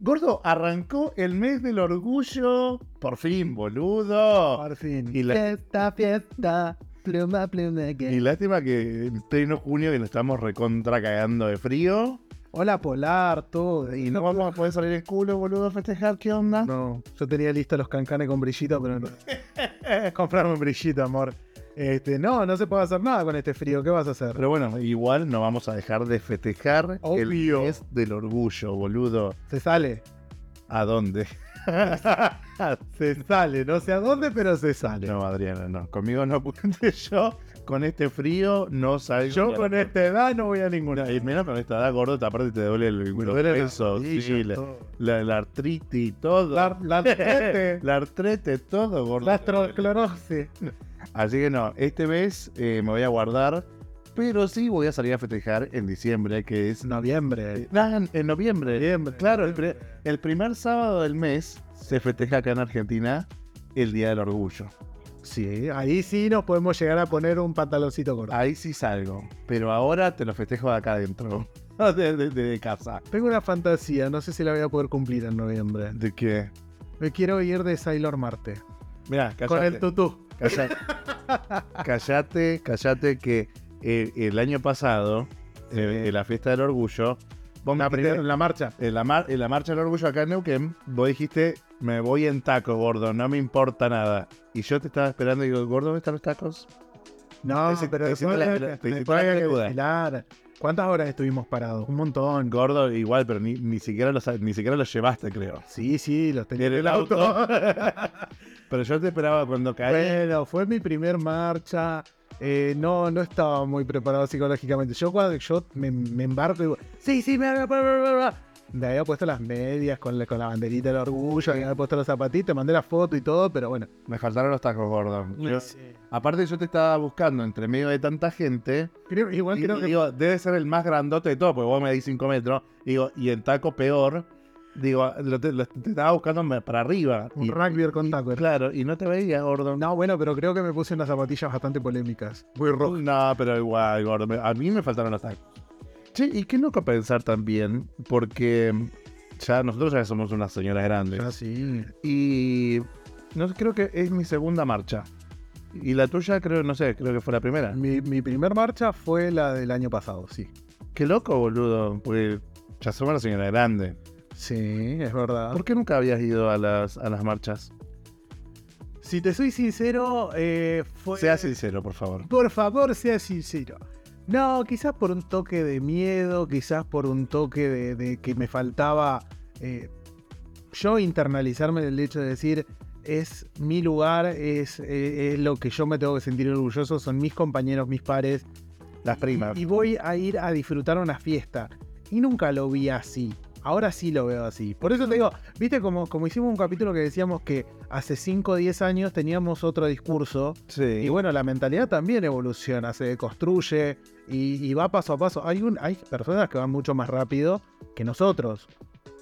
Gordo, arrancó el mes del orgullo. Por fin, boludo. Por fin. Y la- Fiesta, fiesta, pluma, pluma. Y que- lástima que en pleno junio que nos estamos recontra cagando de frío. Hola polar, todo. Y no vamos a poder salir el culo, boludo, a festejar. ¿Qué onda? No, yo tenía listos los cancanes con brillito, pero no. Comprarme un brillito, amor. Este, no, no se puede hacer nada con este frío. ¿Qué vas a hacer? Pero bueno, igual no vamos a dejar de festejar Obvio. el mes del orgullo, boludo. Se sale. ¿A dónde? Se sale. No sé a dónde, pero se sale. No, Adriana, no. Conmigo no pude. Yo, con este frío, no salgo. Yo con esta edad no voy a ninguna. Y menos con esta edad gordo, aparte te duele el, duele rodilla, sí, la, la- la artritis, todo. La, la artrete, La artrete, todo, gordo. la astrosclerosis. Así que no, este mes eh, me voy a guardar, pero sí voy a salir a festejar en diciembre, que es... Noviembre. Ah, en, en noviembre. Noviembre. Claro, el primer sábado del mes se festeja acá en Argentina el Día del Orgullo. Sí, ahí sí nos podemos llegar a poner un pantaloncito corto. Ahí sí salgo, pero ahora te lo festejo de acá adentro, de, de- de casa. Tengo una fantasía, no sé si la voy a poder cumplir en noviembre. ¿De qué? Me quiero ir de Sailor Marte. Mirá, Con el callate, tutú. callate, callate, callate que eh, el año pasado, eh, en la fiesta del orgullo, vos me La, la marcha. en la, mar- en la marcha del orgullo acá en Neuquén, vos dijiste, me voy en taco, gordo, no me importa nada. Y yo te estaba esperando y digo, gordo, ¿dónde están los tacos? No, hice- pero la- la peluda. desfilar. ¿Cuántas horas estuvimos parados? Un montón. Gordo, igual, pero ni, ni siquiera los, ni siquiera los llevaste, creo. Sí, sí, los tenía En el auto. pero yo te esperaba cuando caí. bueno, fue mi primer marcha. Eh, no, no estaba muy preparado psicológicamente. Yo cuando yo me, me embarco y digo, sí, sí, me me había puesto las medias con la, con la banderita del orgullo, me había puesto los zapatitos, mandé la foto y todo, pero bueno. Me faltaron los tacos, gordo. Yo- Sí. aparte, yo te estaba buscando entre medio de tanta gente. Creo- igual Y, creo que digo, debe ser el más grandote de todo, porque vos me di 5 metros. Digo, y en taco peor. Digo, lo te, lo- te estaba buscando para arriba. un y, rugby con taco. Claro, y no te veía, gordo. No, bueno, pero creo que me puse unas zapatillas bastante polémicas. Muy rojas. No, pero igual, gordo. me- A mí me faltaron los tacos. Che, y qué loco pensar también, porque ya nosotros ya somos unas señoras grandes. Ah, sí. Y no creo que es mi segunda marcha. Y la tuya, creo, no sé, creo que fue la primera. Mi, mi primer marcha fue la del año pasado, sí. Qué loco, boludo. Porque ya somos una señora grande. Sí, es verdad. ¿Por qué nunca habías ido a las, a las marchas? Si te soy sincero, eh, fue... Sea sincero, por favor. Por favor, sea sincero. No, quizás por un toque de miedo, quizás por un toque de, de que me faltaba eh, yo internalizarme del hecho de decir, es mi lugar, es, eh, es lo que yo me tengo que sentir orgulloso, son mis compañeros, mis pares, Las primas. y voy a ir a disfrutar una fiesta. Y nunca lo vi así. Ahora sí lo veo así. Por eso te digo, viste como, como hicimos un capítulo que decíamos que hace 5 o 10 años teníamos otro discurso. Sí. Y bueno, la mentalidad también evoluciona, se construye y, y va paso a paso. Hay, un, hay personas que van mucho más rápido que nosotros.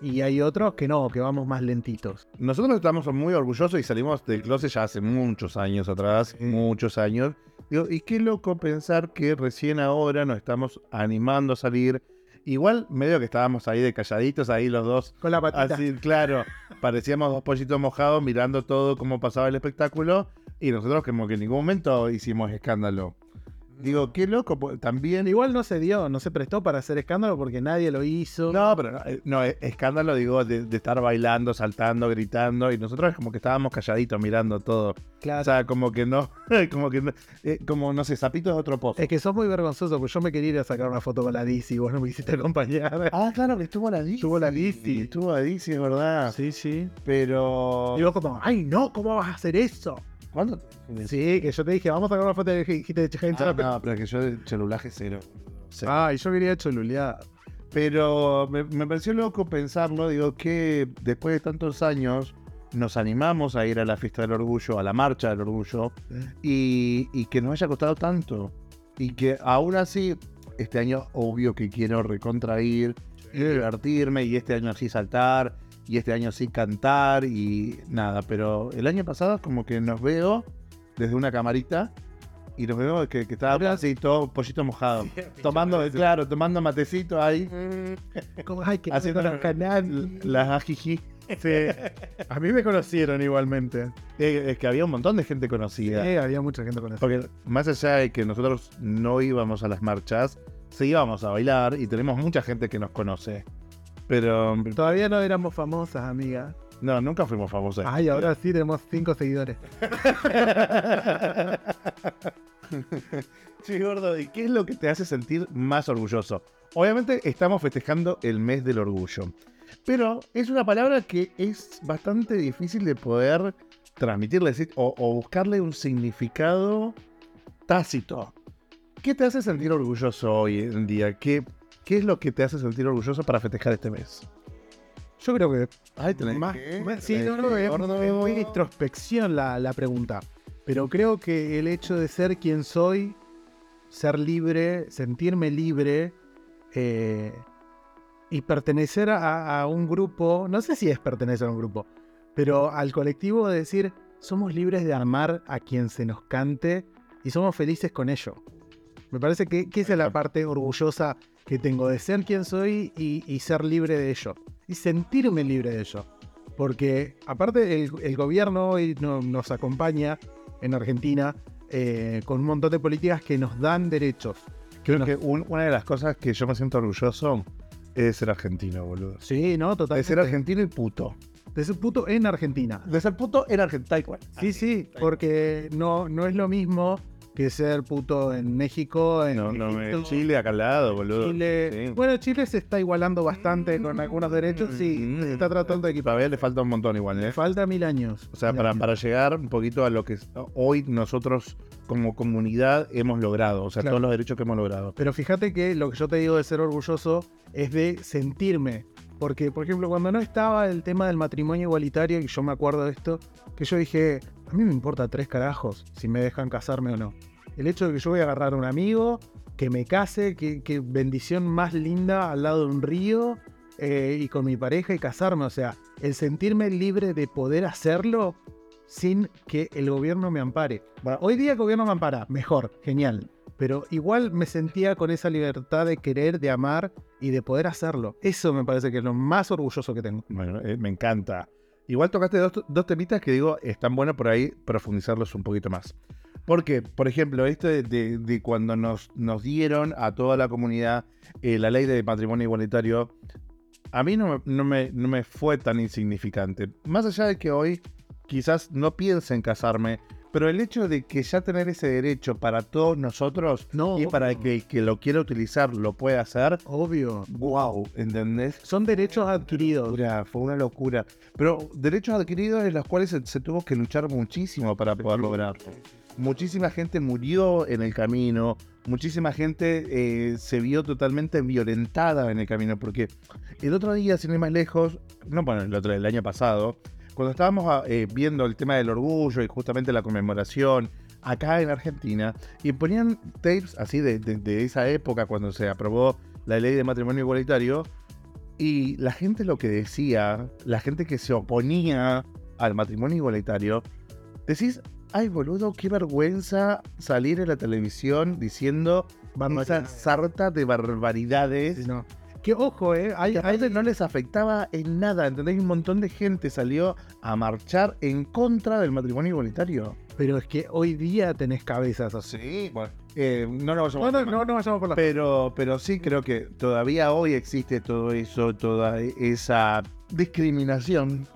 Y hay otros que no, que vamos más lentitos. Nosotros estamos muy orgullosos y salimos del closet ya hace muchos años atrás, muchos años. Digo, y qué loco pensar que recién ahora nos estamos animando a salir. Igual medio que estábamos ahí de calladitos, ahí los dos. Con la patita. Así, claro, parecíamos dos pollitos mojados mirando todo cómo pasaba el espectáculo. Y nosotros como que en ningún momento hicimos escándalo. Digo, qué loco, pues, también... Igual no se dio, no se prestó para hacer escándalo porque nadie lo hizo. No, pero no, eh, no, eh, escándalo digo de, de estar bailando, saltando, gritando y nosotros como que estábamos calladitos mirando todo. Claro. O sea, como que no, como que no, eh, como no sé, Zapito es otro pozo. es que sos muy vergonzoso, porque yo me quería ir a sacar una foto con la DC y vos no me quisiste acompañar. Ah, claro, que estuvo la Dizzy. Estuvo la Dizzy. Estuvo la Dizzy, es verdad. Sí, sí. Pero... Y vos como, ay no, ¿cómo vas a hacer eso? ¿Cuándo? Sí, que yo te dije, vamos a sacar una foto y dijiste de. Ah, no, pero que yo de celulaje cero. Sí. Ay, yo quería cholulear. Pero me, me pareció loco pensarlo, digo, que después de tantos años nos animamos a ir a la fiesta del orgullo, a la marcha del orgullo, y, y que nos haya costado tanto. Y que aún así, este año obvio que quiero recontrair, y divertirme, y este año sí saltar, y este año sí cantar, y nada, pero el año pasado como que nos veo desde una camarita y nos vemos que, que estaba así, todo pollito mojado. tomando, claro, tomando matecito ahí. Como, ay, que haciendo no conozco a nadie. las ajiji. Sí. A mí me conocieron igualmente. Eh, Es que había un montón de gente conocida. Sí, había mucha gente conocida. Porque más allá de que nosotros no íbamos a las marchas, sí íbamos a bailar y tenemos mucha gente que nos conoce. Pero Todavía no éramos famosas, amiga. no, nunca fuimos famosos. Ay, ahora sí tenemos cinco seguidores. Sí, gordo, ¿y qué es lo que te hace sentir más orgulloso? Obviamente estamos festejando el mes del orgullo, pero es una palabra que es bastante difícil de poder transmitirle decir, o, o buscarle un significado tácito. ¿Qué te hace sentir orgulloso hoy en día? ¿Qué, ¿Qué es lo que te hace sentir orgulloso para festejar este mes? Yo creo que Ay, tenés más, sí, no, no, es, muy introspección la, la pregunta. Pero creo que el hecho de ser quien soy, ser libre, sentirme libre eh, y pertenecer a, a un grupo, no sé si es pertenecer a un grupo, pero al colectivo de decir, somos libres de amar a quien se nos cante y somos felices con ello. Me parece que, que esa es la parte orgullosa que tengo de ser quien soy y, y ser libre de ello. Y sentirme libre de ello. Porque aparte el, el gobierno hoy no- nos acompaña en Argentina eh, con un montón de políticas que nos dan derechos. Creo que un- una de las cosas que yo me siento orgulloso es ser argentino, boludo. Sí, ¿no? De Totalmente. ser argentino y puto. De ser puto en Argentina. De ser puto en Argentina, tal cual. Sí, sí, porque no, no es lo mismo que ser puto en México, en No, no, me- Egipto, Chile acá al lado, boludo. Chile. Sí. Bueno, Chile se está igualando bastante con algunos derechos, sí, Mm. se está tratando de equipar. Todavía le falta un montón igual, ¿eh? Falta mil años. O sea, para, años. para llegar un poquito a lo que hoy nosotros como comunidad hemos logrado. O sea, Claro. todos los derechos que hemos logrado. Pero fíjate que lo que yo te digo de ser orgulloso es de sentirme. Porque, por ejemplo, cuando no estaba el tema del matrimonio igualitario, y yo me acuerdo de esto, que yo dije, a mí me importa tres carajos si me dejan casarme o no. El hecho de que yo voy a agarrar a un amigo, que me case, que, bendición más linda al lado de un río, eh, y con mi pareja y casarme. O sea, el sentirme libre de poder hacerlo sin que el gobierno me ampare. Hoy día el gobierno me ampara, mejor, genial. Pero igual me sentía con esa libertad de querer, de amar y de poder hacerlo. Eso me parece que es lo más orgulloso que tengo. Bueno, eh, me encanta. Igual tocaste dos, dos temitas que digo, están buenos por ahí profundizarlos un poquito más. Porque, por ejemplo, esto de, de- de cuando nos, nos dieron a toda la comunidad eh, la ley de matrimonio igualitario, a mí no me, no, me, no me fue tan insignificante. Más allá de que hoy quizás no piense en casarme, pero el hecho de que ya tener ese derecho para todos nosotros No, y para que el que lo quiera utilizar lo pueda hacer, Obvio. wow, ¿entendés? Son derechos adquiridos. locura, fue una locura. Pero derechos adquiridos en los cuales se, se tuvo que luchar muchísimo para poder lograrlo. Muchísima gente murió en el camino, muchísima gente eh, se vio totalmente violentada en el camino, porque el otro día, sin ir más lejos, no, bueno, el otro, el año pasado, cuando estábamos ah, eh, viendo el tema del orgullo y justamente la conmemoración acá en Argentina, y ponían tapes así de, de- esa época cuando se aprobó la ley de matrimonio igualitario, y la gente lo que decía, la gente que se oponía al matrimonio igualitario, decís, ay boludo, qué vergüenza salir en la televisión diciendo esa Barbaridades. sarta de barbaridades. Sí, no. Que ojo, eh. Hay, Que hay- no les afectaba en nada, ¿entendés? Un montón de gente salió a marchar en contra del matrimonio igualitario. pero es que hoy día tenés cabezas así. Sí, bueno. eh, no lo vayamos No, no, no, no vayamos por la. Pero, pero sí creo que todavía hoy existe todo eso, toda esa discriminación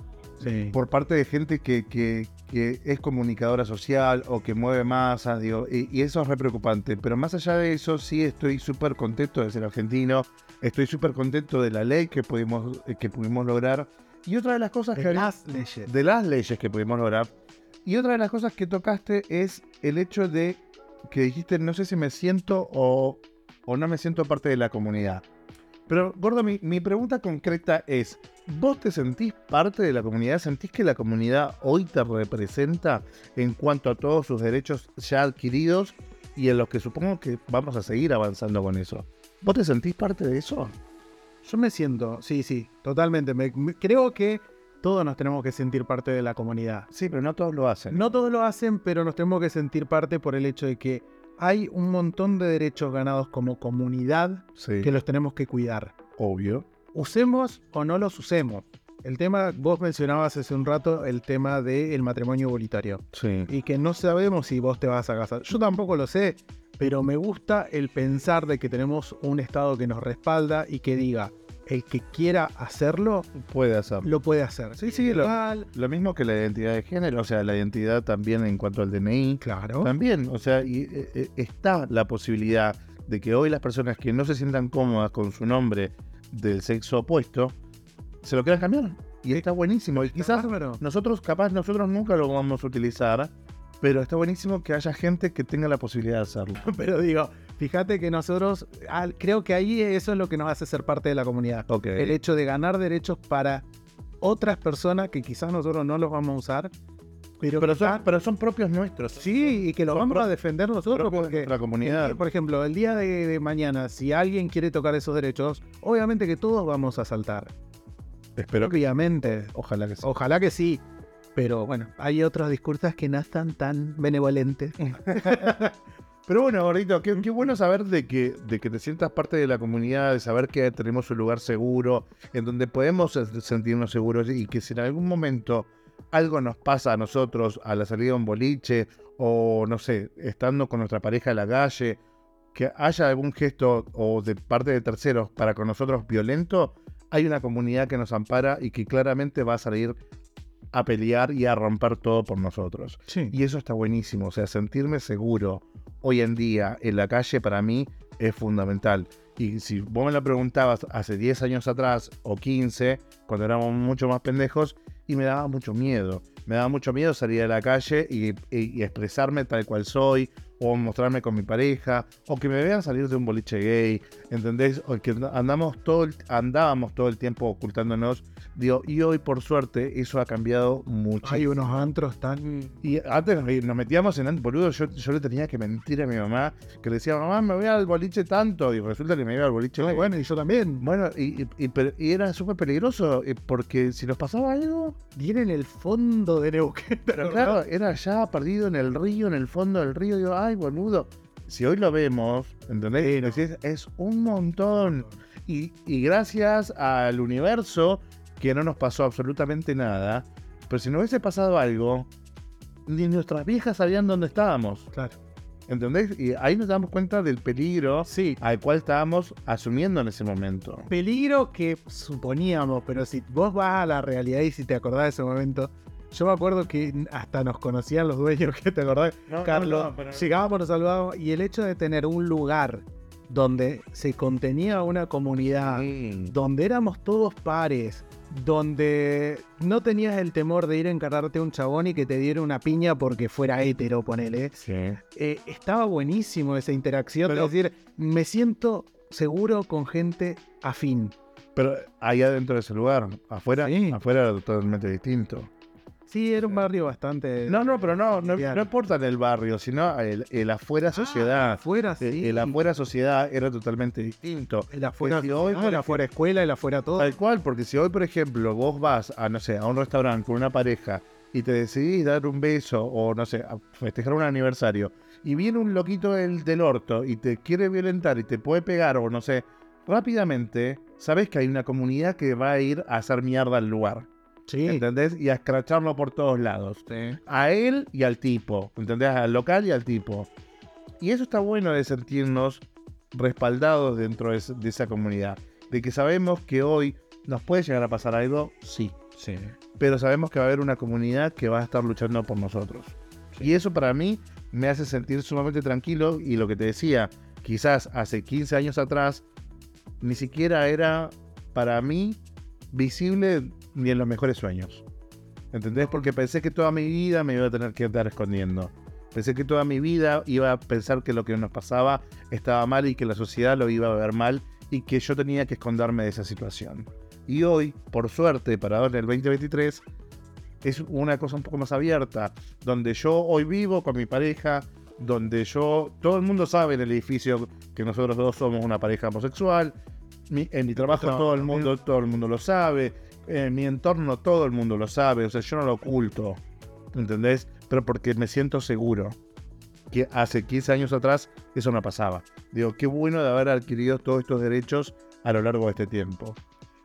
Sí. por parte de gente que, que- que es comunicadora social o que mueve masas, digo, y, y eso es re preocupante. Pero más allá de eso, sí estoy súper contento de ser argentino, estoy súper contento de la ley que pudimos, eh, que pudimos lograr. Y otra de las cosas que De haría- las leyes. de las leyes que pudimos lograr. Y otra de las cosas que tocaste es el hecho de que dijiste, no sé si me siento o, o no me siento parte de la comunidad. Pero, Gordo, mi, mi pregunta concreta es, ¿vos te sentís parte de la comunidad? ¿Sentís que la comunidad hoy te representa en cuanto a todos sus derechos ya adquiridos y en los que supongo que vamos a seguir avanzando con eso? ¿Vos te sentís parte de eso? Yo me siento, sí, sí, totalmente. Me- me- creo que todos nos tenemos que sentir parte de la comunidad. Sí, pero no todos lo hacen. No todos lo hacen, pero nos tenemos que sentir parte por el hecho de que hay un montón de derechos ganados como comunidad Sí, que los tenemos que cuidar. obvio. Usemos o no los usemos. El tema, vos mencionabas hace un rato el tema del matrimonio igualitario. Sí. y que no sabemos si vos te vas a casar. Yo tampoco lo sé, pero me gusta el pensar de que tenemos un Estado que nos respalda y que diga, el que quiera hacerlo, Puede hacerlo. lo puede hacer. Sí, sí, lo- Lo mismo que la identidad de género, o sea, la identidad también en cuanto al DNI. Claro. También, o sea, y, eh, eh, está la posibilidad de que hoy las personas que no se sientan cómodas con su nombre del sexo opuesto, se lo quieran cambiar. Y está buenísimo. Y quizás nosotros, capaz, nosotros nunca lo vamos a utilizar, pero está buenísimo que haya gente que tenga la posibilidad de hacerlo. Pero digo, fíjate que nosotros, ah, creo que ahí eso es lo que nos hace ser parte de la comunidad. Ok. El hecho de ganar derechos para otras personas que quizás nosotros no los vamos a usar, pero, son, pero son propios nuestros. Sí, y que lo Son vamos a defender nosotros porque, nuestra comunidad. por ejemplo, el día de, de mañana, si alguien quiere tocar esos derechos, obviamente que todos vamos a saltar. Espero. Obviamente. Ojalá que sí. Ojalá que sí. Pero bueno, hay otros discursos que no están tan benevolentes. Pero bueno, gordito, qué, bueno saber de que, de que te sientas parte de la comunidad, de saber que tenemos un lugar seguro, en donde podemos sentirnos seguros y que si en algún momento algo nos pasa a nosotros a la salida de un boliche o no sé, estando con nuestra pareja en la calle, que haya algún gesto o de parte de terceros para con nosotros violento, hay una comunidad que nos ampara y que claramente va a salir a pelear y a romper todo por nosotros. Sí. Y eso está buenísimo, o sea, sentirme seguro hoy en día en la calle para mí es fundamental. Y si vos me lo preguntabas hace 10 años atrás o 15, cuando éramos mucho más pendejos, y me daba mucho miedo. Me daba mucho miedo salir a la calle y, y- y expresarme tal cual soy, o mostrarme con mi pareja, o que me vean salir de un boliche gay, ¿entendés? O que andamos todo el- andábamos todo el tiempo ocultándonos. Digo, y hoy por suerte eso ha cambiado mucho. Hay unos antros tan... Y antes nos- metíamos en boludo, yo, yo le tenía que mentir a mi mamá, que le decía, mamá, me voy al boliche tanto, y resulta que me iba al boliche. Ay, gay. bueno, y yo también. Bueno, y, y- y y era súper peligroso, eh, porque si nos pasaba algo, Viene en el fondo de Neuquén. pero claro, era allá perdido en el río, en el fondo del río, digo, ay, boludo. Si hoy lo vemos, ¿entendés? Es un montón. Y, y gracias al universo que no nos pasó absolutamente nada, pero si no hubiese pasado algo, ni nuestras viejas sabían dónde estábamos. Claro. ¿Entendés? Y ahí nos damos cuenta del peligro Sí. al cual estábamos asumiendo en ese momento. Peligro que suponíamos, pero si vos vas a la realidad y si te acordás de ese momento, yo me acuerdo que hasta nos conocían los dueños, que te acordás, No, no, Carlos. no, pero- Llegábamos, nos saludábamos y el hecho de tener un lugar donde se contenía una comunidad, Sí. donde éramos todos pares, donde no tenías el temor de ir a encararte a un chabón y que te diera una piña porque fuera hétero, ponele. Sí. Eh, estaba buenísimo esa interacción, Pero- es decir, me siento seguro con gente afín. Pero ahí adentro de ese lugar, afuera, Sí. afuera era totalmente distinto. Sí, era un barrio bastante... No, no, pero no, no, no importa en el barrio, sino el, el afuera sociedad. Afuera, sí. El, afuera sociedad era totalmente distinto. El afuera, si hoy, ah, el afuera escuela, el afuera todo. Tal cual, porque si hoy, por ejemplo, vos vas a, no sé, a un restaurante con una pareja y te decidís dar un beso o, no sé, a festejar un aniversario y viene un loquito del, del orto y te quiere violentar y te puede pegar o, no sé, rápidamente sabes que hay una comunidad que va a ir a hacer mierda al lugar, Sí. ¿entendés? Y a escracharlo por todos lados. A él y al tipo, ¿entendés? Al local y al tipo. Y eso está bueno de sentirnos respaldados dentro de, esa comunidad. De que sabemos que hoy nos puede llegar a pasar algo, sí. Sí. Pero sabemos que va a haber una comunidad que va a estar luchando por nosotros. Y eso para mí me hace sentir sumamente tranquilo. Y lo que te decía, quizás hace 15 años atrás, ni siquiera era para mí visible ni en los mejores sueños. ¿Entendés? Porque pensé que toda mi vida me iba a tener que estar escondiendo. Pensé que toda mi vida iba a pensar que lo que nos pasaba estaba mal y que la sociedad lo iba a ver mal y que yo tenía que esconderme de esa situación. Y hoy, por suerte, para ahora en el 2023, es una cosa un poco más abierta, donde yo hoy vivo con mi pareja, donde yo, todo el mundo sabe en el edificio que nosotros dos somos una pareja homosexual, Mi- en mi trabajo Trabajo todo el mundo, todo el mundo lo sabe, en mi entorno todo el mundo lo sabe, o sea, yo no lo oculto, ¿entendés? Pero porque me siento seguro. Que hace 15 años atrás eso no pasaba. Digo, qué bueno de haber adquirido todos estos derechos a lo largo de este tiempo.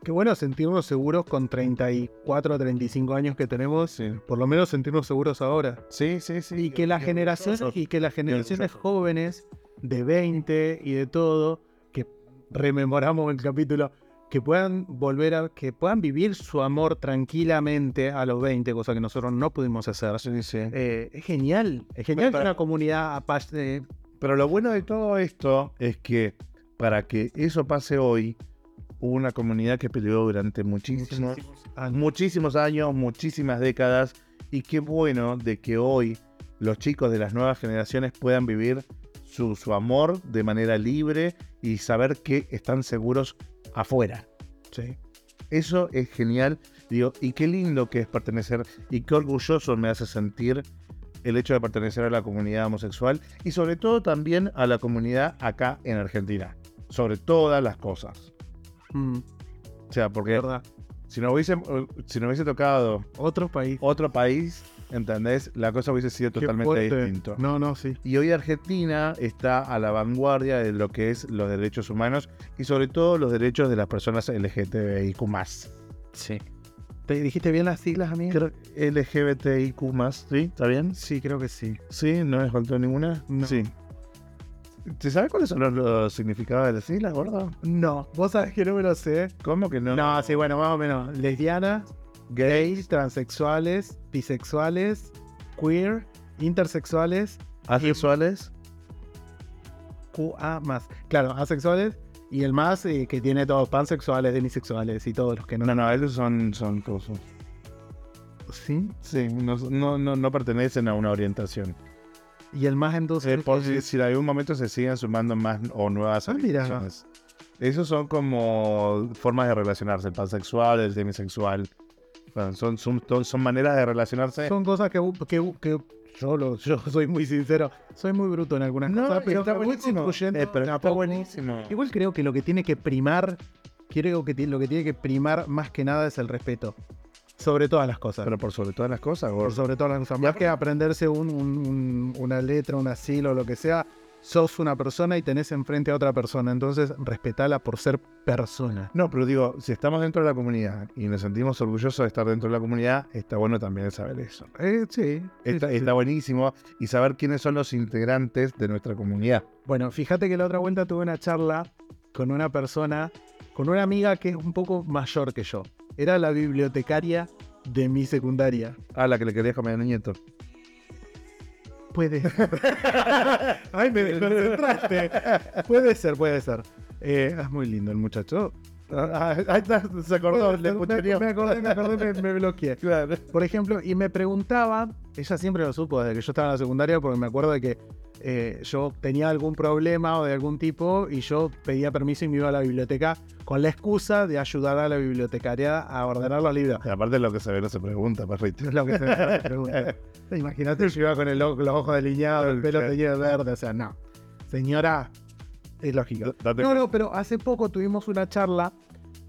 Qué bueno sentirnos seguros con 34 o 35 años que tenemos. Sí, Por lo menos sentirnos seguros ahora. sí, sí. sí. Y que las generaciones, y que las generaciones jóvenes de 20 y de todo, que rememoramos el capítulo, que puedan volver a, que puedan vivir su amor tranquilamente a los 20, cosa que nosotros no pudimos hacer. Sí, sí. Eh, es genial, es genial Pero- que una comunidad apache- Pero lo bueno de todo esto es que para que eso pase hoy, hubo una comunidad que peleó durante muchísimos, años. muchísimos años, muchísimas décadas, y qué bueno de que hoy los chicos de las nuevas generaciones puedan vivir su, su amor de manera libre y saber que están seguros afuera. Sí. Eso es genial, digo, y qué lindo que es pertenecer, y qué orgulloso me hace sentir el hecho de pertenecer a la comunidad homosexual y sobre todo también a la comunidad acá en Argentina, sobre todas las cosas. Mm, O sea, porque verdad. si no hubiese, si no hubiese tocado Otro país. otro país, ¿entendés? La cosa hubiese sido totalmente fuerte. distinto. No, no, sí. Y hoy Argentina está a la vanguardia de lo que es los derechos humanos y sobre todo los derechos de las personas LGTBIQ+. Sí. ¿Te dijiste bien las siglas, amigo? Creo LGBTIQ+, ¿sí? ¿Está bien? Sí, creo que sí. Sí, no me faltó ninguna. No. Sí. ¿Te sabes cuáles son los, los significados de las siglas, gordo? No, vos sabés que no me lo sé. ¿Cómo que no? No, sí, bueno, más o menos. Lesbianas, gays, transexuales, bisexuales, queer, intersexuales, ¿Asexuales? QA más. Claro, asexuales y el más eh, que tiene todos pansexuales, demisexuales y todos los que no. No, no, esos son, son cosas. ¿Sí? Sí, no, no, no, no pertenecen a una orientación. Y el más Eh, entonces. por si, si en algún momento se siguen sumando más o nuevas Ah, mira. Esos son como formas de relacionarse, el pansexual, el demisexual. Son, son, son maneras de relacionarse. Son cosas que, que, que yo, lo, yo soy muy sincero. Soy muy bruto en algunas No, cosas, pero está buenísimo. Eh, pero está poco. buenísimo. Igual creo que lo que tiene que primar, creo que lo que tiene que primar más que nada es el respeto. Sobre todas las cosas. Pero por sobre todas las cosas, por sobre todas las cosas. Más que aprenderse un- un- un- una letra, un asilo, lo que sea, sos una persona y tenés enfrente a otra persona. Entonces, respetala por ser persona. No, pero digo, si estamos dentro de la comunidad y nos sentimos orgullosos de estar dentro de la comunidad, está bueno también saber eso. Eh, sí. Está, sí, está sí. buenísimo y saber quiénes son los integrantes de nuestra comunidad. Bueno, fíjate que la otra vuelta tuve una charla con una persona, con una amiga que es un poco mayor que yo. Era la bibliotecaria de mi secundaria. Ah, la que le querías comer a nieto. Puede Ay, me desconcentraste. puede ser, puede ser. Eh, es muy lindo el muchacho. Ah, ahí está, se acordó, le me, escucharía. me acordé, me acordé, me, me bloqueé. Claro. Por ejemplo, y me preguntaba, ella siempre lo supo desde que yo estaba en la secundaria, porque me acuerdo de que eh, yo tenía algún problema o de algún tipo y yo pedía permiso y me iba a la biblioteca con la excusa de ayudar a la bibliotecaria a ordenar los libros. Y aparte lo que se ve no se pregunta, perrito. Es lo que se me pregunta. Imagínate, yo iba con el, los ojos delineados, el pelo teñido de verde, o sea, no. Señora, es lógico. No, no, pero hace poco tuvimos una charla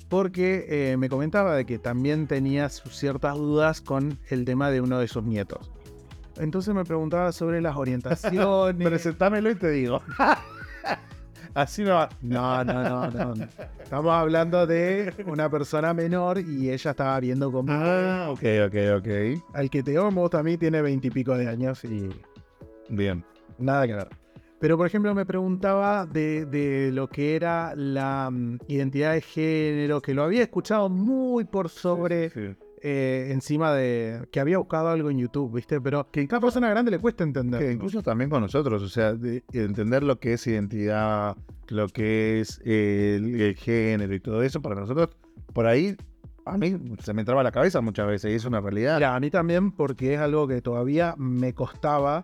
porque eh, me comentaba de que también tenía sus ciertas dudas con el tema de uno de sus nietos. Entonces me preguntaba sobre las orientaciones. Presentámelo y te digo. Así no va. No, no, no, no. Estamos hablando de una persona menor y ella estaba viendo como Ah, ok, ok, ok. al que te amo también tiene veintipico de años y Bien. nada que ver. Pero por ejemplo me preguntaba de, de lo que era la mm, identidad de género, que lo había escuchado muy por sobre Sí. Eh, encima de que había buscado algo en YouTube, ¿viste? Pero que a cada persona grande le cuesta entender. Que incluso también con nosotros, o sea, de entender lo que es identidad, lo que es el, el género y todo eso, para nosotros, por ahí, a mí se me entraba la cabeza muchas veces y es una realidad. Mira, a mí también porque es algo que todavía me costaba.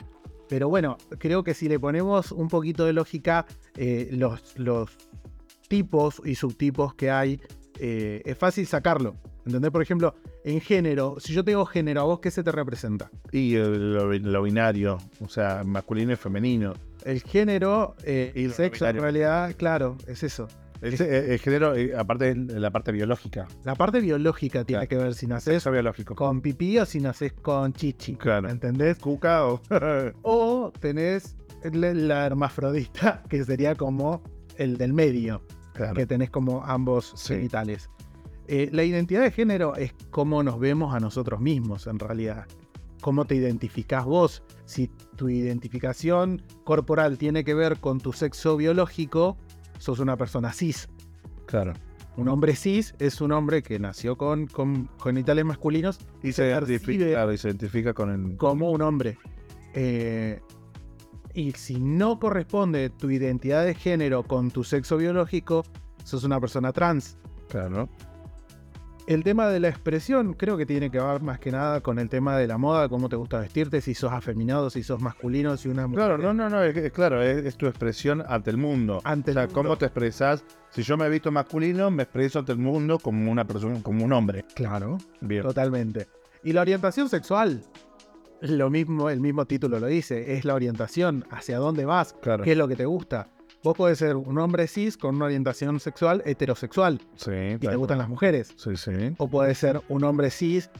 Pero bueno, creo que si le ponemos un poquito de lógica, eh, los, los tipos y subtipos que hay, eh, es fácil sacarlo. ¿Entendés? Por ejemplo, en género, si yo tengo género, ¿a vos qué se te representa? Y eh, lo, lo binario, o sea, masculino y femenino. El género, eh, Y el sexo, en realidad, claro, es eso. El, el género, eh, aparte de la parte biológica. La parte biológica tiene Claro. que ver si biológico. con pipí o si naces con chichi. Claro. ¿Entendés? Cuca o. O tenés la, la hermafrodita, que sería como el del medio, claro. que tenés como ambos Sí. Eh, la identidad de género es cómo nos vemos a nosotros mismos, en realidad. Cómo te identificás vos. Si tu identificación corporal tiene que ver con tu sexo biológico, sos una persona cis. Claro. Un hombre cis es un hombre que nació con, con genitales masculinos Y se identifica, claro, y se identifica con el. como un hombre. Eh, y si no corresponde tu identidad de género con tu sexo biológico, sos una persona trans. Claro. El tema de la expresión creo que tiene que ver más que nada con el tema de la moda, cómo te gusta vestirte, si sos afeminado, si sos masculino, si una mujer. Claro, no, no, no, es, claro, es, es tu expresión ante el mundo. Ante o sea, el mundo. cómo te expresas. Si yo me he visto masculino, me expreso ante el mundo como una persona, como un hombre. Claro, Bien. totalmente. Y la orientación sexual, lo mismo, el mismo título lo dice, es la orientación, hacia dónde vas, Claro. qué es lo que te gusta. Vos podés ser un hombre cis con una orientación sexual heterosexual Sí, y te gustan las mujeres. Sí, sí. O podés ser un hombre cis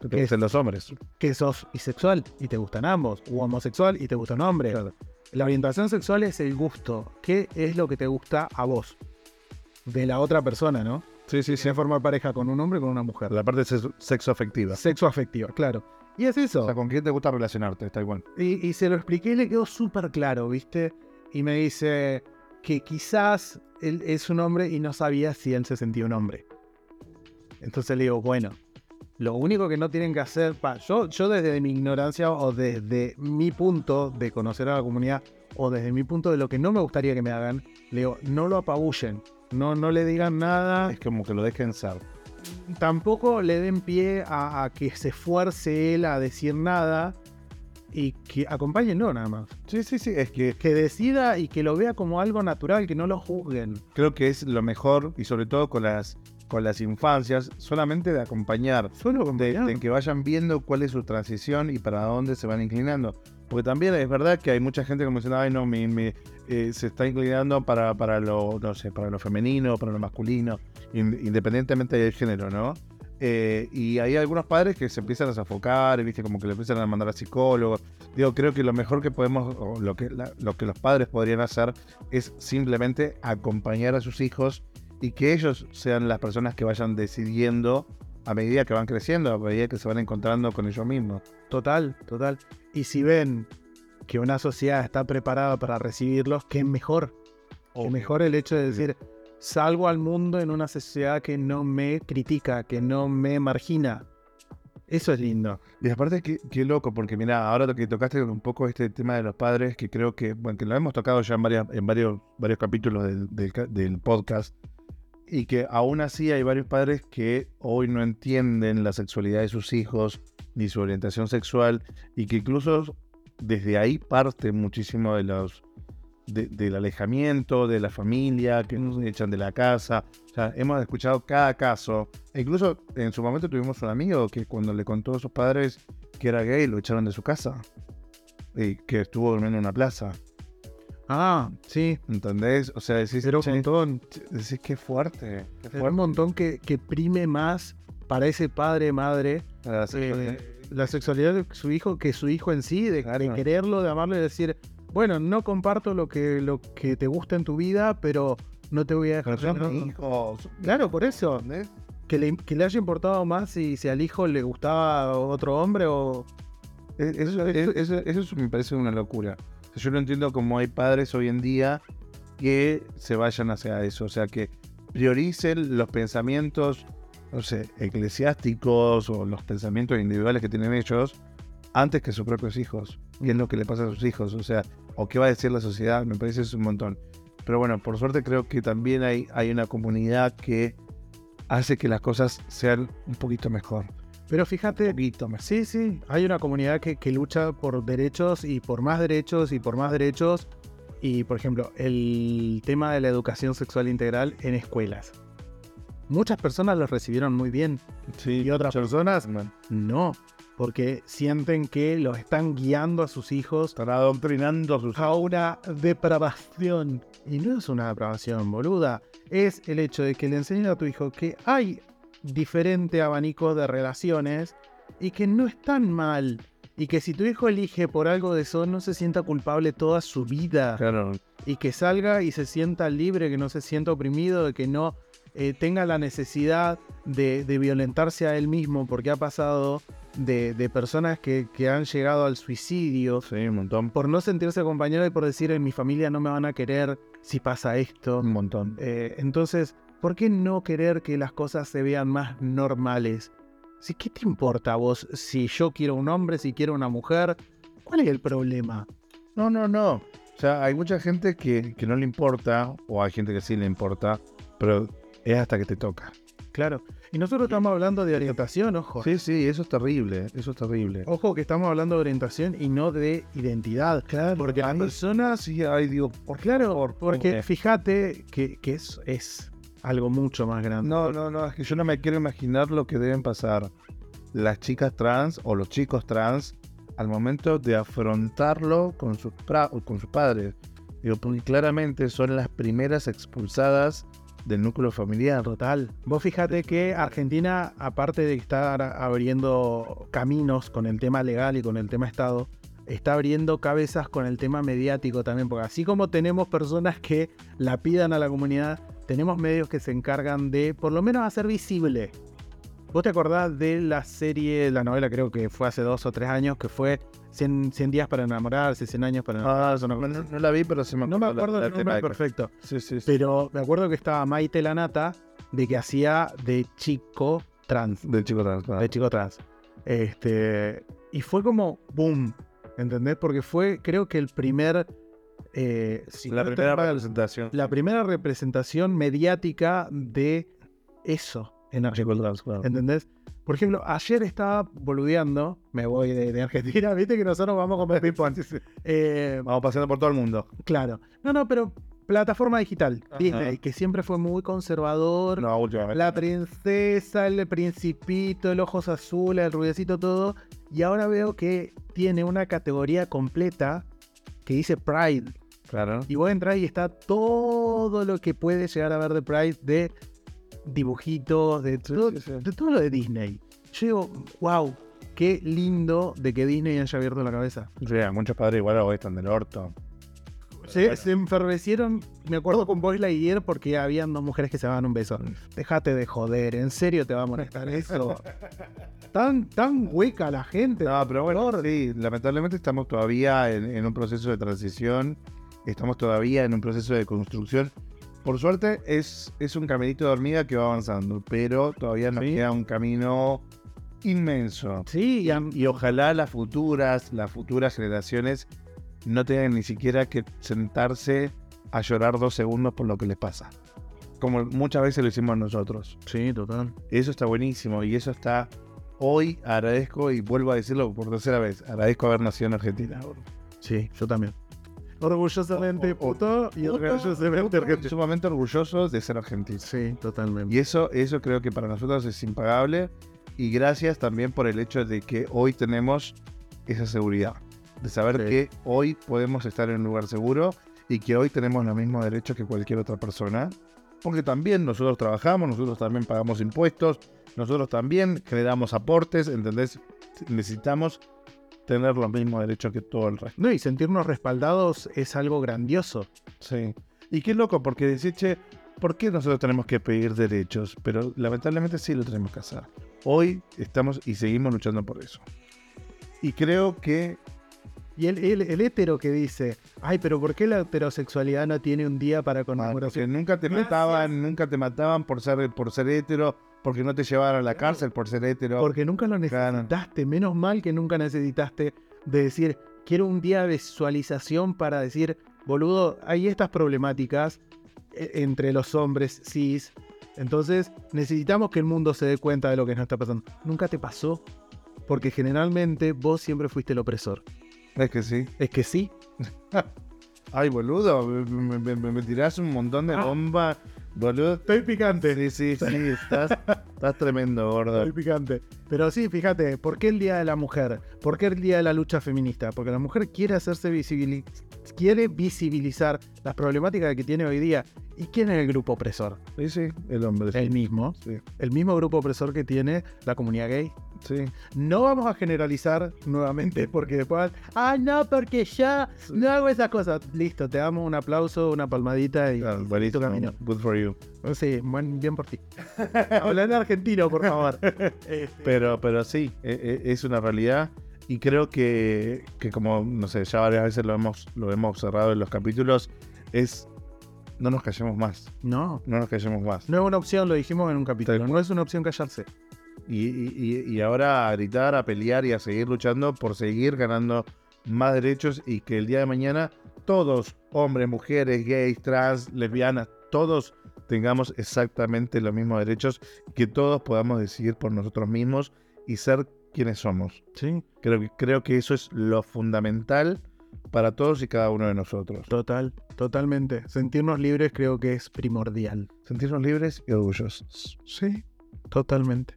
Que te gustan los hombres. que sos bisexual y te gustan ambos. O homosexual y te gusta un hombre. Claro. La orientación sexual es el gusto. ¿Qué es lo que te gusta a vos? De la otra persona, ¿no? Sí, sí, sí. formar pareja con un hombre o con una mujer. La parte de sexo, afectiva. Sexo afectivo, claro. Y es eso. O sea, ¿con quién te gusta relacionarte? Está igual. Y, y se lo expliqué y le quedó súper claro, ¿viste? Y me dice que quizás él es un hombre y no sabía si él se sentía un hombre. Entonces le digo, bueno, lo único que no tienen que hacer, pa, yo, yo desde mi ignorancia o desde mi punto de conocer a la comunidad o desde mi punto de lo que no me gustaría que me hagan, le digo, no lo apabullen, no, no le digan nada, Es como que lo dejen ser. tampoco le den pie a, a que se esfuerce él a decir nada y que acompáñenlo nada más. Sí, sí, sí. Es que Que decida y que lo vea como algo natural, que no lo juzguen. creo que es lo mejor y sobre todo con las con las infancias, solamente de acompañar, Solo de, de que vayan viendo cuál es su transición y para dónde se van inclinando. Porque también es verdad que hay mucha gente como diciendo, ay no, mi- mi, eh, se está inclinando para, para lo, no sé, para lo femenino, para lo masculino, in- independientemente del género, ¿no? Eh, y hay algunos padres que se empiezan a sofocar, ¿viste? como que le empiezan a mandar a psicólogos. Digo, creo que lo mejor que podemos, o lo que, la- lo que los padres podrían hacer es simplemente acompañar a sus hijos y que ellos sean las personas que vayan decidiendo a medida que van creciendo, a medida que se van encontrando con ellos mismos. Total, total. Y si ven que una sociedad está preparada para recibirlos, qué mejor. Qué mejor el hecho de decir, salgo al mundo en una sociedad que no me critica, que no me margina. Eso es lindo. Y aparte, qué, loco, porque mira, ahora que tocaste un poco este tema de los padres, que creo que, bueno, que lo hemos tocado ya en, en varios, varios capítulos del, del podcast, y que aún así hay varios padres que hoy no entienden la sexualidad de sus hijos, ni su orientación sexual, y que incluso desde ahí parte muchísimo de los de- del alejamiento de la familia, que nos echan de la casa. O sea, hemos escuchado cada caso. E incluso en su momento tuvimos un amigo que cuando le contó a sus padres que era gay, lo echaron de su casa. Y que estuvo durmiendo en una plaza. Ah, sí. ¿Entendés? O sea, decís, Pero un "Che, montón. decís qué fuerte. Qué Era un fuerte. montón que, que prime más para ese padre, madre, La sexualidad. eh, la sexualidad de su hijo que su hijo en sí, de, de quererlo, de amarlo y decir, bueno, no comparto lo que, lo que te gusta en tu vida, pero no te voy a dejar. No- hijos. Claro, por eso. ¿entendés? Que le, que le haya importado más si, si al hijo le gustaba otro hombre o... Eso, eso, eso- eso me parece una locura. O sea, yo no entiendo cómo hay padres hoy en día que se vayan hacia eso. O sea, que prioricen los pensamientos, no sé, eclesiásticos o los pensamientos individuales que tienen ellos antes que sus propios hijos. Y es lo que le pasa a sus hijos. O sea, o qué va a decir la sociedad, me parece eso un montón. Pero bueno, por suerte creo que también hay, hay una comunidad que hace que las cosas sean un poquito mejor. Pero Un fíjate, poquito mejor. sí, sí, hay una comunidad que, que lucha por derechos y por más derechos y por más derechos. Y, por ejemplo, el tema de la educación sexual integral en escuelas. Muchas personas lo recibieron muy bien Sí, y otras personas bueno. no. Porque sienten que los están guiando a sus hijos Están adoctrinando a sus a una depravación. Y no es una depravación, boluda. Es el hecho de que le enseñes a tu hijo que hay diferente abanico de relaciones y que no están mal. Y que si tu hijo elige por algo de eso, no se sienta culpable toda su vida. Claro. Y que salga y se sienta libre, que no se sienta oprimido, de que no eh, tenga la necesidad de, de violentarse a él mismo, porque ha pasado de, de personas que, que han llegado al suicidio Sí, un montón. por no sentirse acompañado y por decir en mi familia no me van a querer si pasa esto. Un montón. Eh, entonces, ¿por qué no querer que las cosas se vean más normales? Si, ¿Qué te importa a vos si yo quiero un hombre, si quiero una mujer? ¿Cuál es el problema? No, no, no. O sea, hay mucha gente que, que no le importa, o hay gente que sí le importa, pero es hasta que te toca. Claro. Y nosotros estamos hablando de orientación, ojo. Sí, sí, eso es terrible, eso es terrible. Ojo que estamos hablando de orientación y no de identidad. Claro, Porque las ay, personas Sí, ay, digo, ¿por? Claro, Por- porque por- fíjate que, que es, es algo mucho más grande. No, no, no, es que yo no me quiero imaginar lo que deben pasar las chicas trans o los chicos trans al momento de afrontarlo con sus, con sus padres. Digo, porque claramente son las primeras expulsadas del núcleo familiar. Total. Vos fíjate que Argentina, aparte de estar abriendo caminos con el tema legal y con el tema Estado, está abriendo cabezas con el tema mediático también, porque así como tenemos personas que la pidan a la comunidad, tenemos medios que se encargan de por lo menos hacer visible. ¿Vos te acordás de la serie, la novela creo que fue hace dos o tres años, que fue 100, 100 días para enamorarse, 100 años para enamorarse? Ah, no, no- no la vi, pero se me no me acuerdo del nombre perfecto. Sí, sí, sí. Pero me acuerdo que estaba Maite Lanata de que hacía de chico trans. Del chico trans. claro. De chico trans. Este. Y fue como boom. ¿Entendés? Porque fue, creo que el primer. eh, si La no primera representación. la primera representación mediática de eso en Argentina. ¿Entendés? Por ejemplo, ayer estaba boludeando. Me voy de, de Argentina, viste que nosotros vamos con ping-pong. Eh, Vamos paseando por todo el mundo. Claro. No, no, pero plataforma digital. Ajá. Disney, que siempre fue muy conservador. No, últimamente. La princesa, el principito, el ojos azules, el rubiecito, todo. Y ahora veo que tiene una categoría completa que dice Pride. Claro. Y vos entras y está todo lo que puede llegar a ver de Pride, de dibujitos, de, todo, sí, sí. de todo lo de Disney. Yo digo, wow, qué lindo de que Disney haya abierto la cabeza. Sí, a muchos padres igual hoy están del orto. Se, se enfervecieron, me acuerdo con Boys Lightyear porque habían dos mujeres que se daban un beso. Déjate de joder, ¿en serio te va a molestar eso? tan, tan hueca la gente. No, pero bueno, sí, lamentablemente estamos todavía en, en un proceso de transición, estamos todavía en un proceso de construcción. Por suerte es, es un caminito de hormiga que va avanzando, pero todavía nos Sí. queda un camino inmenso. Sí, y Y ojalá las futuras, las futuras generaciones no tengan ni siquiera que sentarse a llorar dos segundos por lo que les pasa. Como muchas veces lo hicimos nosotros. sí, total. Eso está buenísimo y eso está. Hoy agradezco y vuelvo a decirlo por tercera vez. Agradezco haber nacido en Argentina. Sí, yo también. Orgullosamente puto y orgullosamente argentino. sumamente orgulloso de ser argentino. Sí, totalmente. Y eso, eso creo que para nosotros es impagable. Y gracias también por el hecho de que hoy tenemos esa seguridad. De saber Sí. que hoy podemos estar en un lugar seguro y que hoy tenemos los mismos derechos que cualquier otra persona. Porque también nosotros trabajamos, nosotros también pagamos impuestos, nosotros también generamos aportes, ¿entendés? Necesitamos tener los mismos derechos que todo el resto. No, y sentirnos respaldados es algo grandioso. Sí. Y qué loco, porque decir, che, ¿por qué nosotros tenemos que pedir derechos? Pero lamentablemente sí lo tenemos que hacer. Hoy estamos y seguimos luchando por eso. Y creo que Y el, el, el hétero que dice, ay, pero ¿por qué la heterosexualidad no tiene un día para Ah, porque conmemoración? nunca te Gracias. mataban, nunca te mataban por ser, por ser hetero, porque no te llevaban a la cárcel por ser hetero. Porque nunca lo necesitaste. Menos mal que nunca necesitaste de decir, quiero un día de visualización para decir, boludo, hay estas problemáticas eh, entre los hombres cis. Entonces necesitamos que el mundo se dé cuenta de lo que nos está pasando. Nunca te pasó. Porque generalmente vos siempre fuiste el opresor. Es que sí. Es que sí. Ay, boludo, me, me- me- tirás un montón de Ah. bomba Boludo. Estoy picante. Sí, sí, sí, estás, estás tremendo, gordo. Estoy picante. Pero sí, fíjate, ¿por qué el Día de la Mujer? ¿Por qué el Día de la Lucha Feminista? Porque la mujer quiere hacerse visibili- quiere visibilizar las problemáticas que tiene hoy día. ¿Y quién es el grupo opresor? Sí, sí, el hombre. sí. El mismo. Sí, El mismo grupo opresor que tiene la comunidad gay. sí. No vamos a generalizar nuevamente porque después, ah, no, porque ya no hago esas cosas. Listo, te damos un aplauso, una palmadita y, Claro, y tu camino. Good for you. Sí, buen- bien por ti. Habla en argentino, por favor. Pero, pero sí, e- e- es una realidad. Y creo que, que como, no sé, ya varias veces lo hemos, lo hemos observado en los capítulos, es no nos callemos más. no, No nos callemos más. no es una opción, lo dijimos en un capítulo. No es una opción callarse. Y, y- y- ahora a gritar, a pelear y a seguir luchando por seguir ganando más derechos y que el día de mañana todos, hombres, mujeres, gays, trans, lesbianas, todos tengamos exactamente los mismos derechos, que todos podamos decidir por nosotros mismos y ser quienes somos. Sí, Creo creo que eso es lo fundamental para todos y cada uno de nosotros. total, totalmente. Sentirnos libres creo que es primordial. Sentirnos libres y orgullosos. Sí, totalmente.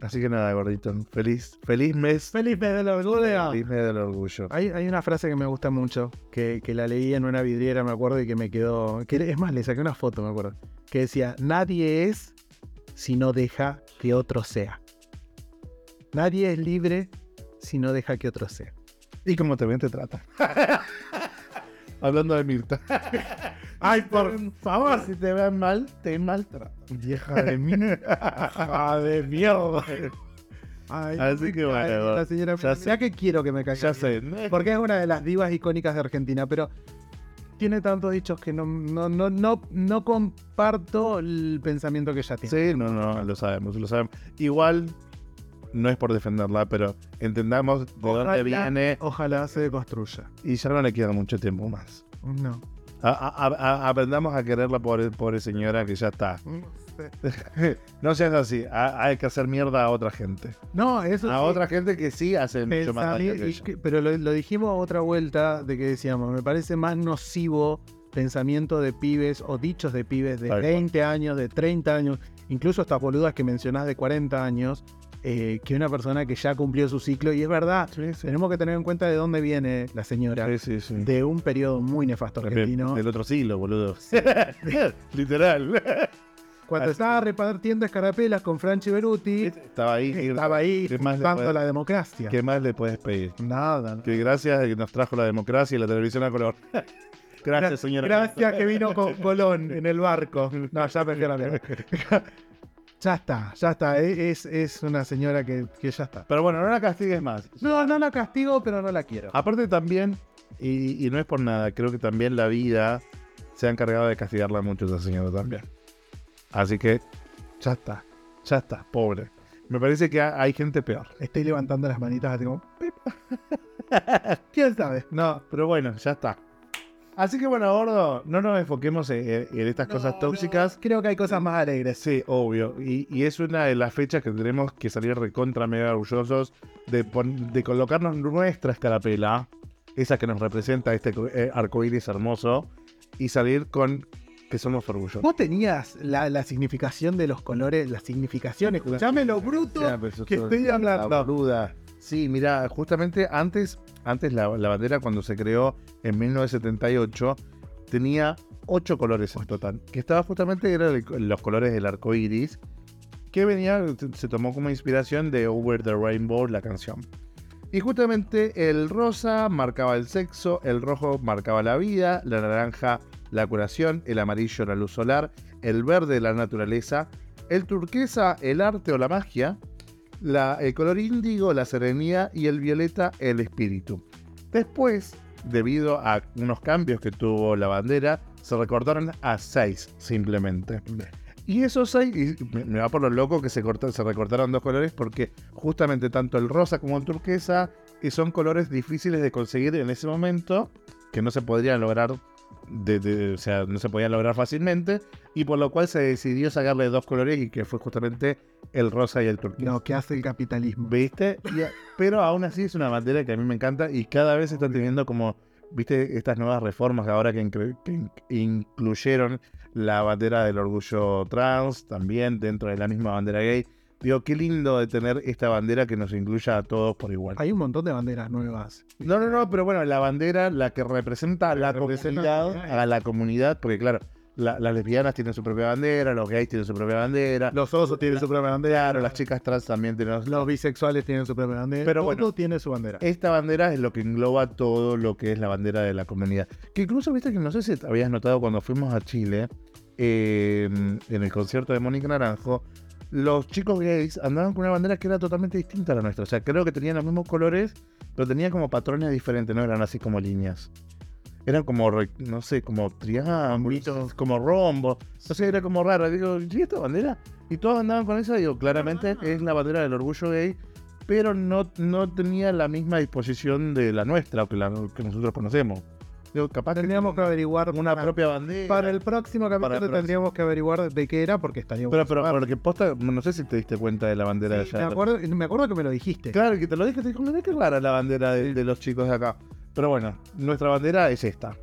Así que nada, gordito. Feliz, feliz mes. Feliz mes del orgullo. Feliz mes del orgullo. Hay, hay una frase que me gusta mucho, que, que la leí en una vidriera, me acuerdo, y que me quedó. Que, es más, le saqué una foto, me acuerdo. Que decía: Nadie es si no deja que otro sea. Nadie es libre si no deja que otro sea. Y cómo también te trata. Hablando de Mirta. ¡Ay, por favor! Si te ven mal, te maltratan. Vieja de. ¡Hija de mierda! Ay, Así que bueno, la señora, ya ya que quiero que me caiga. Ya sé. Porque es una de las divas icónicas de Argentina, pero tiene tantos dichos que no, no, no, no, no comparto el pensamiento que ella tiene. Sí, no, no, lo sabemos, lo sabemos. Igual, no es por defenderla, pero entendamos de dónde viene Ojalá se deconstruya. y ya no le queda mucho tiempo más. No. A- a- a- aprendamos a quererla, pobre, pobre señora, que ya está. No, sé. no seas así, ha- hay que hacer mierda a otra gente. No, eso A sí, otra gente que sí hace mucho más daño que ella. Pero lo, lo dijimos otra vuelta de que decíamos, me parece más nocivo pensamiento de pibes o dichos de pibes de Tal cual. 20 años, de 30 años, incluso estas boludas que mencionás de 40 años, eh, que una persona que ya cumplió su ciclo. Y es verdad, Sí, sí. tenemos que tener en cuenta de dónde viene la señora. Sí, sí, sí. De un periodo muy nefasto argentino. Del otro siglo, boludo. Literal. Cuando Así. estaba repartiendo escarapelas con Franchi Beruti, Estaba ahí. estaba ahí ¿Qué más le disfrutando puede- la democracia. ¿Qué más le puedes pedir? Nada. no. Que gracias que nos trajo la democracia y la televisión a color. gracias, señora. Gracias que vino con Colón en el barco. No, ya perdió la mierda. Ya está, ya está. e- Es, es una señora que, que ya está. Pero bueno, no la castigues más. No, no la castigo, pero no la quiero. Aparte también, y, y no es por nada, creo que también la vida se ha encargado de castigarla mucho esa señora también. Así que, ya está, ya está, pobre. Me parece que ha- hay gente peor. Estoy levantando las manitas así como. ¿Quién sabe? No, pero bueno, ya está. Así que bueno, gordo, no nos enfoquemos en, estas cosas tóxicas. no, Creo que hay cosas más alegres. Sí, obvio. Y, y es una de las fechas que tenemos que salir recontra mega orgullosos de, pon- de colocarnos nuestra escarapela, esa que nos representa este eh, arcoíris hermoso, y salir con que somos orgullosos. ¿Vos tenías la, la significación de los colores, la significación? Escuchame lo bruto Ya, que estoy la hablando. Sí, mira, justamente antes, antes la, la bandera cuando se creó en 1978 tenía ocho colores en total, que estaba justamente eran los colores del arco iris, que venía, se tomó como inspiración de Over the Rainbow, la canción. Y justamente el rosa marcaba el sexo, el rojo marcaba la vida, la naranja la curación, el amarillo la luz solar, el verde la naturaleza, el turquesa el arte o la magia, la- el color índigo la serenidad y el violeta el espíritu. Después, debido a unos cambios que tuvo la bandera, se recortaron a seis simplemente. Y esos seis, y me, va por lo loco que se, corta- se recortaron dos colores porque justamente tanto el rosa como el turquesa son colores difíciles de conseguir en ese momento, que no se podrían lograr, de- de- o sea, no se podían lograr fácilmente, y por lo cual se decidió sacarle dos colores y que fue justamente el rosa y el turquesa. No, que hace el capitalismo. ¿Viste? A- pero aún así es una bandera que a mí me encanta y cada vez están teniendo como viste estas nuevas reformas ahora que, inclu- que in- incluyeron la bandera del orgullo trans también dentro de la misma bandera gay. Digo, qué lindo de tener esta bandera que nos incluya a todos por igual. Hay un montón de banderas nuevas. No, no, no, pero bueno, la bandera, la que representa a la comunidad, a la comunidad, porque claro, la- las lesbianas tienen su propia bandera, los gays tienen su propia bandera, Los osos tienen su propia bandera. claro, las chicas trans también tienen Los bisexuales tienen su propia bandera. Pero Todo bueno. tiene su bandera. Esta bandera es lo que engloba todo lo que es la bandera de la comunidad. Que incluso, viste que no sé si habías notado cuando fuimos a Chile, eh, en el concierto de Mónica Naranjo, los chicos gays andaban con una bandera que era totalmente distinta a la nuestra. O sea, creo que tenían los mismos colores, pero tenían como patrones diferentes, no eran así como líneas. Eran como, no sé, como triángulos, como rombos. No sé, era como raro. Digo, ¿y esta bandera? Y todos andaban con esa. Digo, claramente es la bandera del orgullo gay, pero no, no tenía la misma disposición de la nuestra, o que, la, que nosotros conocemos. Digo, capaz que Tendríamos que averiguar una para- propia bandera. Para el próximo capítulo el tendríamos que averiguar de qué era porque estaríamos. Pero, pero, porque posta, no sé si te diste cuenta de la bandera de allá. me, acuerdo, me acuerdo que me lo dijiste. Claro, que te lo dije, te dijo, mira qué rara la bandera de, de los chicos de acá. Pero bueno, nuestra bandera es esta.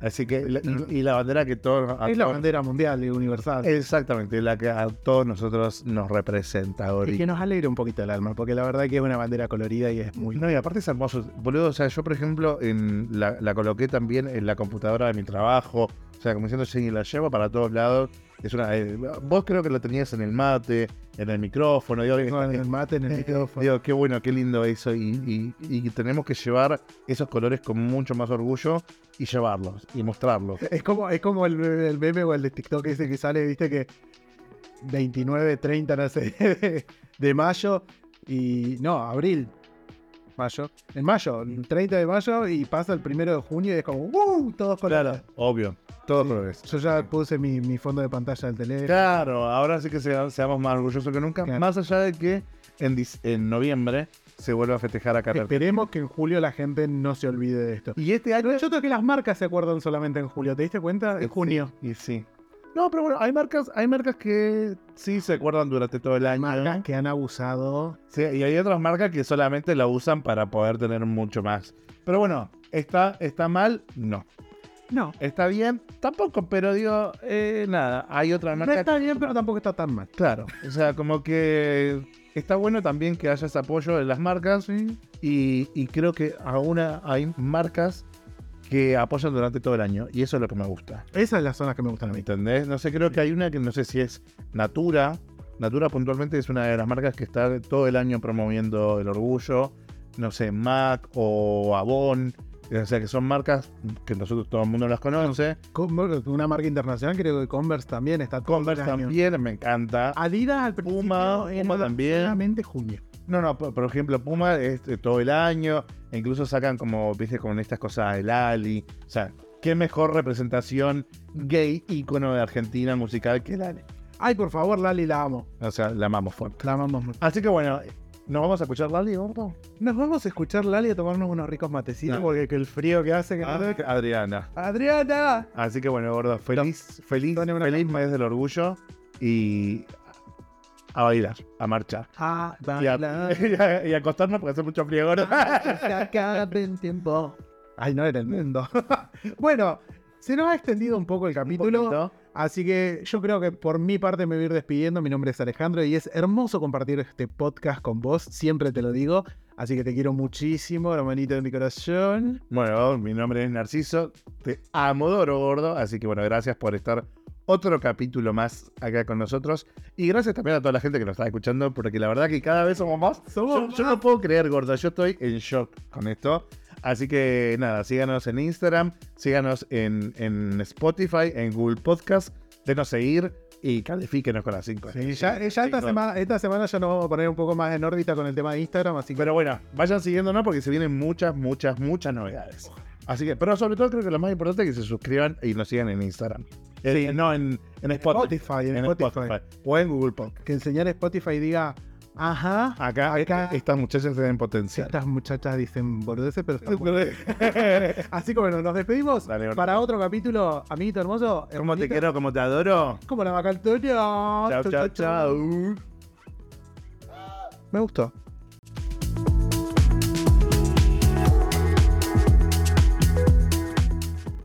Así que, la- y, y la bandera que todos... es la todos- bandera mundial y universal. Exactamente, la que a todos nosotros nos representa y ahorita. que nos alegra un poquito el alma, porque la verdad que es una bandera colorida y es muy. No, y aparte es hermoso. Boludo, o sea, yo por ejemplo en la, la coloqué también en la computadora de mi trabajo. O sea, como diciendo, sí, la llevo para todos lados. Es una, eh, vos creo que lo tenías en el mate, en el micrófono. Digo, No, en el mate, en el micrófono. digo, qué bueno, qué lindo eso. Y, y- y tenemos que llevar esos colores con mucho más orgullo y llevarlos y mostrarlos. Es como, es como el, el meme o el de TikTok ese que sale, viste que 29, 30, no sé, de, de mayo y. No, abril. Mayo. En mayo, el 30 de mayo y pasa el primero de junio y es como, ¡uh! Todos con Claro, obvio. Todos colores. Yo ya puse mi, mi fondo de pantalla del teléfono. Claro, ahora sí que sea- seamos más orgullosos que nunca. Claro. Más allá de que en, en noviembre se vuelva a festejar acá. Esperemos que en julio la gente no se olvide de esto. Y este año. Yo creo que las marcas se acuerdan solamente en julio. ¿Te diste cuenta? En junio. Y sí. No, pero bueno, hay marcas, hay marcas que sí se acuerdan durante todo el año. Marcas que han abusado. Sí, y hay otras marcas que solamente la usan para poder tener mucho más. Pero bueno, ¿está, está mal? No. No. ¿Está bien? Tampoco, pero digo, eh, nada. Hay otras No marcas. está bien, pero tampoco está tan mal. Claro. O sea, como que está bueno también que haya ese apoyo de las marcas. Y, y creo que aún hay marcas que apoyan durante todo el año. Y eso es lo que me gusta. Esas son las zonas que me gustan a ¿Me mí. entendés? No sé, creo que hay una que no sé si es Natura. Natura puntualmente es una de las marcas que está todo el año promoviendo el orgullo. No sé, Mac o Avon. O sea, que son marcas que nosotros todo el mundo las conoce. Converse, Una marca internacional, creo que Converse también está todo Converse el año. también me encanta. Adidas al principio Puma, era Puma también. solamente junio. No, no, por, por ejemplo, Puma es todo el año. E incluso sacan como, viste, con estas cosas el Ali. O sea, qué mejor representación gay, ícono de Argentina musical que el Ali. Ay, por favor, Lali, la amo. O sea, la amamos fuerte. La amamos mucho. Así que bueno, ¿nos vamos a escuchar Lali, gordo? Nos vamos a escuchar Lali a tomarnos unos ricos matecitos No. porque que el frío que hace. Que Ah, no te- Adriana. Adriana. Así que bueno, gordo, feliz, feliz, feliz mes del orgullo y a bailar, a marchar. Y a, baila. y a- y a acostarnos porque hace mucho frío, gordo. El tiempo. Ay, no era el mundo. bueno, se nos ha extendido un poco el capítulo. Así que yo creo que por mi parte me voy a ir despidiendo. Mi nombre es Alejandro y es hermoso compartir este podcast con vos. Siempre te lo digo. Así que te quiero muchísimo, hermanito de mi corazón. Bueno, mi nombre es Narciso, te adoro, gordo, así que bueno, gracias por estar otro capítulo más acá con nosotros. Y gracias también a toda la gente que nos está escuchando, porque la verdad que cada vez somos más. Somos yo, yo no puedo creer, gordo, yo estoy en shock con esto. Así que nada, síganos en Instagram, síganos en, en Spotify, en Google Podcast, denos seguir y califíquenos con las 5. Sí, ya, ya esta, semana, esta semana ya nos vamos a poner un poco más en órbita con el tema de Instagram, así que Pero bueno, vayan siguiéndonos porque se vienen muchas, muchas, muchas novedades. Así que, pero sobre todo creo que lo más importante es que se suscriban y nos sigan en Instagram. Eh, no, en, en Spotify. Spotify, en En Spotify. Spotify. O en Google Podcast. que enseñar Spotify diga, ajá, Acá, Acá- estas muchachas tienen potencial. estas muchachas dicen boludeces, pero. Así que bueno, nos despedimos Dale, para otro capítulo, amiguito hermoso. ¿Cómo te quiero? ¿Cómo te adoro? Como la vaca al tono. Chao, chao, chao. Me gustó.